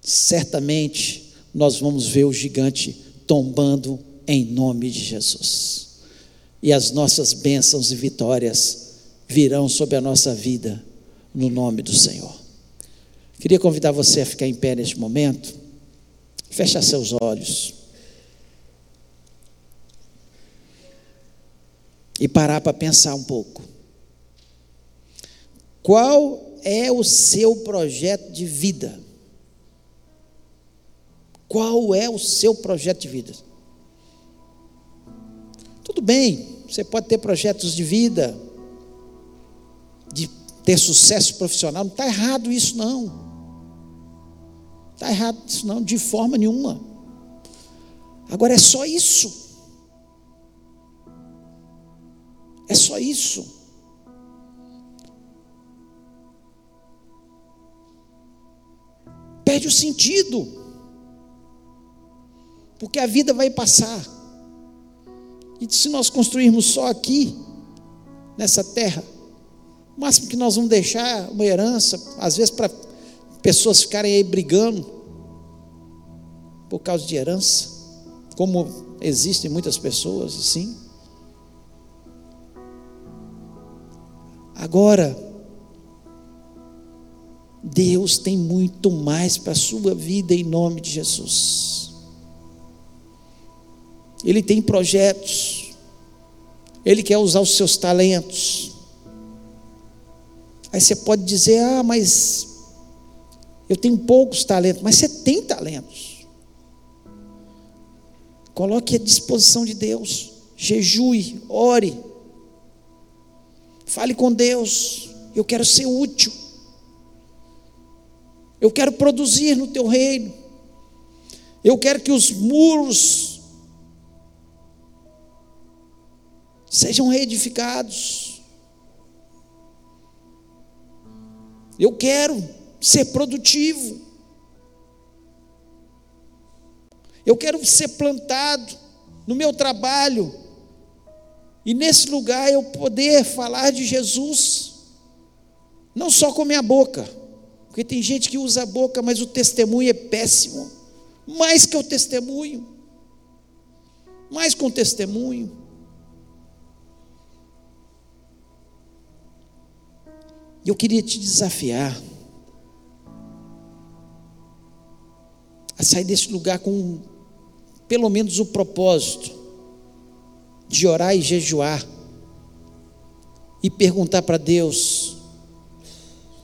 Speaker 2: certamente nós vamos ver o gigante tombando em nome de Jesus. E as nossas bênçãos e vitórias virão sobre a nossa vida no nome do Senhor. Queria convidar você a ficar em pé neste momento. Fecha seus olhos. E parar para pensar um pouco. Qual é o seu projeto de vida? Qual é o seu projeto de vida? Tudo bem, você pode ter projetos de vida, de ter sucesso profissional, não está errado isso não. Está errado isso não, de forma nenhuma. Agora é só isso. É só isso. Perde o sentido. Porque a vida vai passar. E se nós construirmos só aqui, nessa terra, o máximo que nós vamos deixar uma herança, às vezes para pessoas ficarem aí brigando por causa de herança, como existem muitas pessoas assim. Agora, Deus tem muito mais para a sua vida em nome de Jesus. Ele tem projetos, Ele quer usar os seus talentos. Aí você pode dizer: ah, mas eu tenho poucos talentos, mas você tem talentos. Coloque à disposição de Deus. jejue, ore, fale com Deus. Eu quero ser útil, eu quero produzir no teu reino, eu quero que os muros sejam reedificados. Eu quero ser produtivo. Eu quero ser plantado no meu trabalho. E nesse lugar eu poder falar de Jesus, não só com a minha boca, porque tem gente que usa a boca, mas o testemunho é péssimo. Mais que o testemunho, mais com o testemunho. Eu queria te desafiar a sair desse lugar com pelo menos o propósito de orar e jejuar e perguntar para Deus: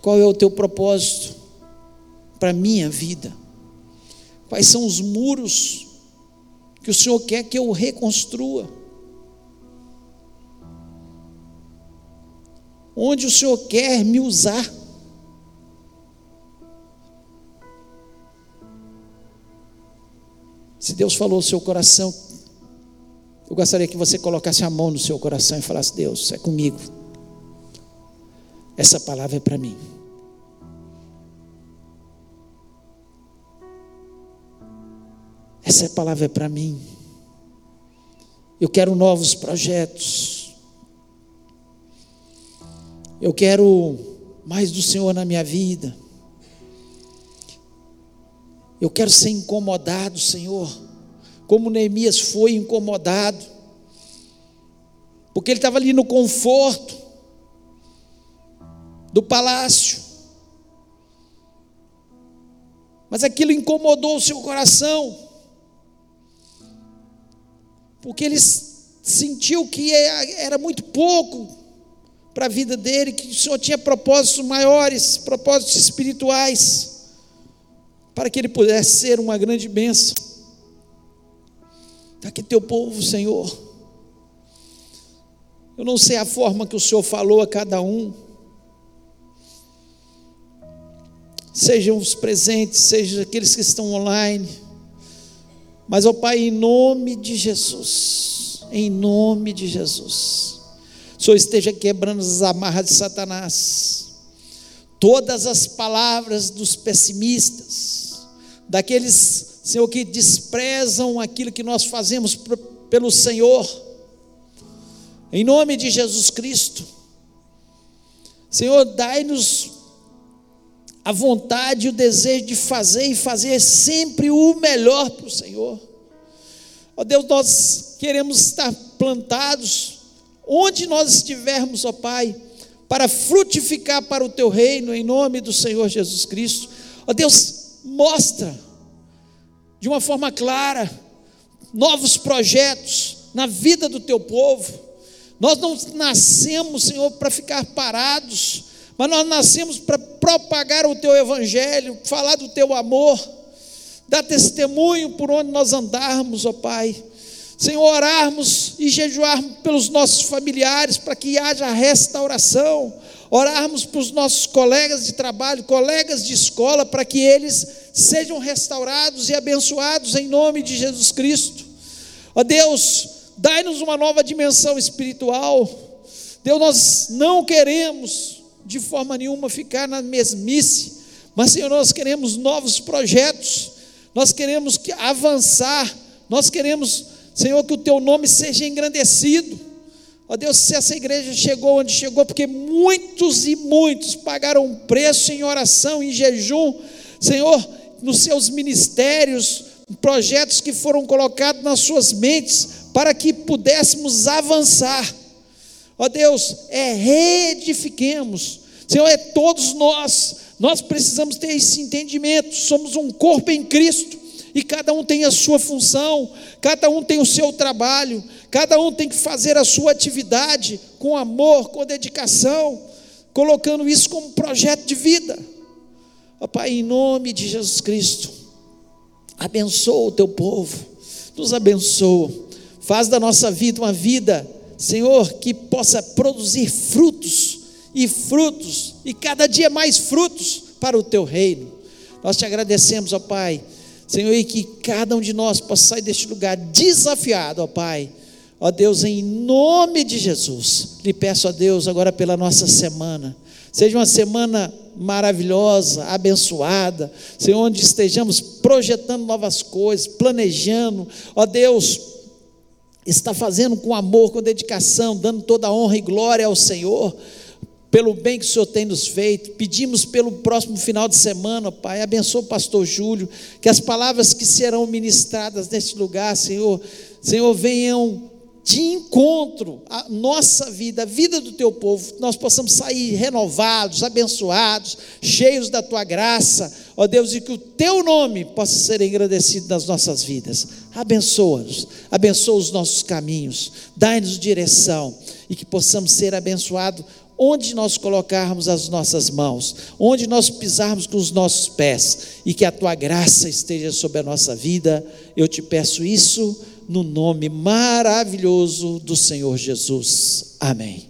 Speaker 2: qual é o teu propósito para a minha vida? Quais são os muros que o Senhor quer que eu reconstrua? Onde o Senhor quer me usar? Se Deus falou no seu coração, eu gostaria que você colocasse a mão no seu coração e falasse: Deus, é comigo. Essa palavra é para mim. Essa palavra é para mim. Eu quero novos projetos. Eu quero mais do Senhor na minha vida. Eu quero ser incomodado, Senhor, como Neemias foi incomodado, porque ele estava ali no conforto do palácio, mas aquilo incomodou o seu coração, porque ele sentiu que era muito pouco para a vida dele, que o Senhor tinha propósitos maiores, propósitos espirituais para que ele pudesse ser uma grande bênção. Está aqui teu povo, Senhor. Eu não sei a forma que o Senhor falou a cada um. Sejam os presentes, sejam aqueles que estão online. Mas, ó Pai, em nome de Jesus, em nome de Jesus, o Senhor esteja quebrando as amarras de Satanás, todas as palavras dos pessimistas, daqueles, Senhor, que desprezam aquilo que nós fazemos pelo Senhor, em nome de Jesus Cristo. Senhor, dai-nos a vontade e o desejo de fazer e fazer sempre o melhor para o Senhor. Ó Deus, nós queremos estar plantados onde nós estivermos, ó Pai, para frutificar para o teu reino, em nome do Senhor Jesus Cristo. Ó Deus, mostra de uma forma clara novos projetos na vida do teu povo. Nós não nascemos, Senhor, para ficar parados, mas nós nascemos para propagar o teu evangelho, falar do teu amor, dar testemunho por onde nós andarmos, ó Pai. Senhor, orarmos e jejuarmos pelos nossos familiares para que haja restauração, orarmos para os nossos colegas de trabalho, colegas de escola, para que eles sejam restaurados e abençoados em nome de Jesus Cristo. Ó Deus, dai-nos uma nova dimensão espiritual. Deus, nós não queremos de forma nenhuma ficar na mesmice, mas Senhor, nós queremos novos projetos, nós queremos avançar, nós queremos, Senhor, que o teu nome seja engrandecido. Ó Deus, se essa igreja chegou onde chegou, porque muitos e muitos pagaram um preço em oração, em jejum, Senhor, nos seus ministérios, projetos que foram colocados nas suas mentes, para que pudéssemos avançar. Ó Deus, é reedifiquemos, Senhor, é todos nós, nós precisamos ter esse entendimento, somos um corpo em Cristo, e cada um tem a sua função, cada um tem o seu trabalho, cada um tem que fazer a sua atividade com amor, com dedicação, colocando isso como projeto de vida. Ó Pai, em nome de Jesus Cristo, abençoa o teu povo, nos abençoa, Faz da nossa vida uma vida, Senhor, que possa produzir frutos e frutos, e cada dia mais frutos para o teu reino. Nós te agradecemos, ó Pai, Senhor, e que cada um de nós possa sair deste lugar desafiado, ó Pai. Ó Deus, em nome de Jesus, lhe peço a Deus agora pela nossa semana. Seja uma semana maravilhosa, abençoada, Senhor, onde estejamos projetando novas coisas, planejando, ó Deus, está fazendo com amor, com dedicação, dando toda a honra e glória ao Senhor pelo bem que o Senhor tem nos feito. Pedimos pelo próximo final de semana, Pai. Abençoa o pastor Júlio, que as palavras que serão ministradas neste lugar, Senhor, Senhor, venham de encontro à nossa vida, a vida do teu povo, nós possamos sair renovados, abençoados, cheios da tua graça, ó Deus, e que o teu nome possa ser engrandecido nas nossas vidas. Abençoa-nos, abençoa os nossos caminhos, dai-nos direção e que possamos ser abençoados onde nós colocarmos as nossas mãos, onde nós pisarmos com os nossos pés, e que a tua graça esteja sobre a nossa vida. Eu te peço isso no nome maravilhoso do Senhor Jesus. Amém.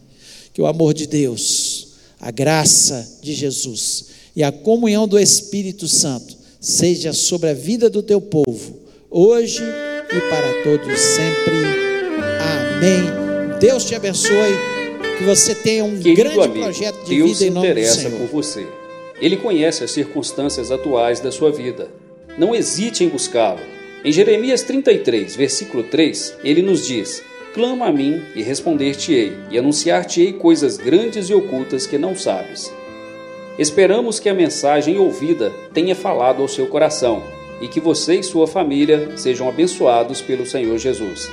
Speaker 2: Que o amor de Deus, a graça de Jesus e a comunhão do Espírito Santo seja sobre a vida do teu povo, hoje e para todos sempre. Amém. Deus te abençoe. Que você tenha um
Speaker 1: Querido
Speaker 2: grande
Speaker 1: amigo,
Speaker 2: projeto de
Speaker 1: Deus
Speaker 2: vida em nome do
Speaker 1: interessa
Speaker 2: Senhor.
Speaker 1: por você. Ele conhece as circunstâncias atuais da sua vida. Não hesite em buscá-lo. Em Jeremias 33, versículo 3, ele nos diz: Clama a mim e responder-te-ei, e anunciar-te-ei coisas grandes e ocultas que não sabes. Esperamos que a mensagem ouvida tenha falado ao seu coração e que você e sua família sejam abençoados pelo Senhor Jesus.